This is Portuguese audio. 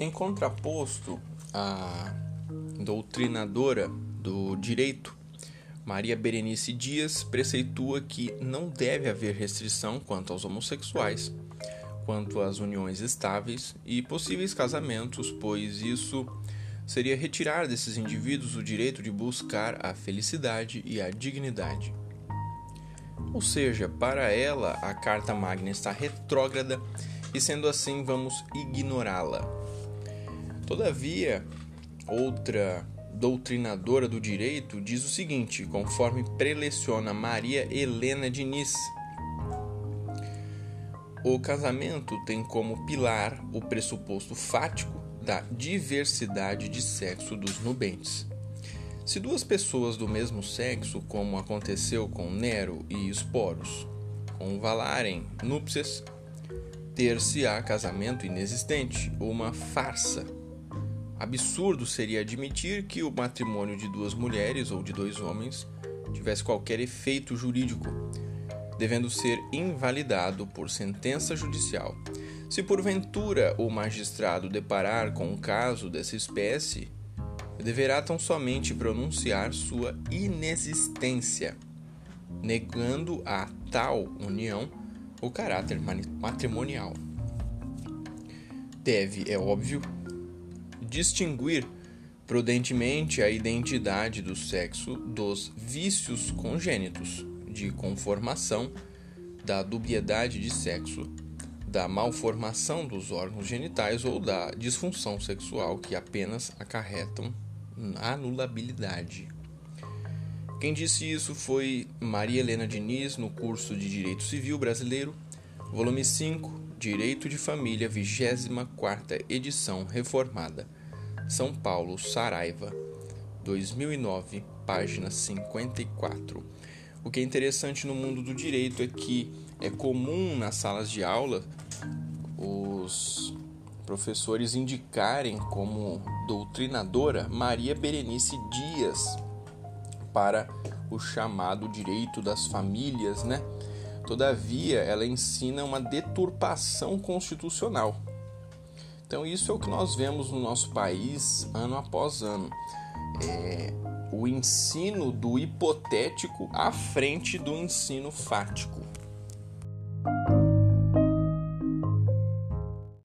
Em contraposto à doutrinadora do direito, Maria Berenice Dias preceitua que não deve haver restrição quanto aos homossexuais, quanto às uniões estáveis e possíveis casamentos, pois isso seria retirar desses indivíduos o direito de buscar a felicidade e a dignidade. Ou seja, para ela, a Carta Magna está retrógrada e, sendo assim, vamos ignorá-la. Todavia, outra doutrinadora do direito, diz o seguinte, conforme preleciona Maria Helena Diniz. O casamento tem como pilar o pressuposto fático da diversidade de sexo dos nubentes. Se duas pessoas do mesmo sexo, como aconteceu com Nero e Esporos, convalarem núpcias, ter-se-á casamento inexistente, uma farsa Absurdo seria admitir que o matrimônio de duas mulheres ou de dois homens tivesse qualquer efeito jurídico, devendo ser invalidado por sentença judicial. Se porventura o magistrado deparar com um caso dessa espécie, deverá tão somente pronunciar sua inexistência, negando a tal união o caráter matrimonial. Deve, é óbvio, distinguir prudentemente a identidade do sexo dos vícios congênitos de conformação, da dubiedade de sexo, da malformação dos órgãos genitais ou da disfunção sexual que apenas acarretam anulabilidade. Quem disse isso foi Maria Helena Diniz no curso de Direito Civil Brasileiro, volume 5, Direito de Família, 24ª edição reformada são Paulo, Saraiva, 2009, página 54. O que é interessante no mundo do direito é que é comum nas salas de aula os professores indicarem como doutrinadora Maria Berenice Dias para o chamado direito das famílias, né? Todavia, ela ensina uma deturpação constitucional então, isso é o que nós vemos no nosso país ano após ano. É o ensino do hipotético à frente do ensino fático.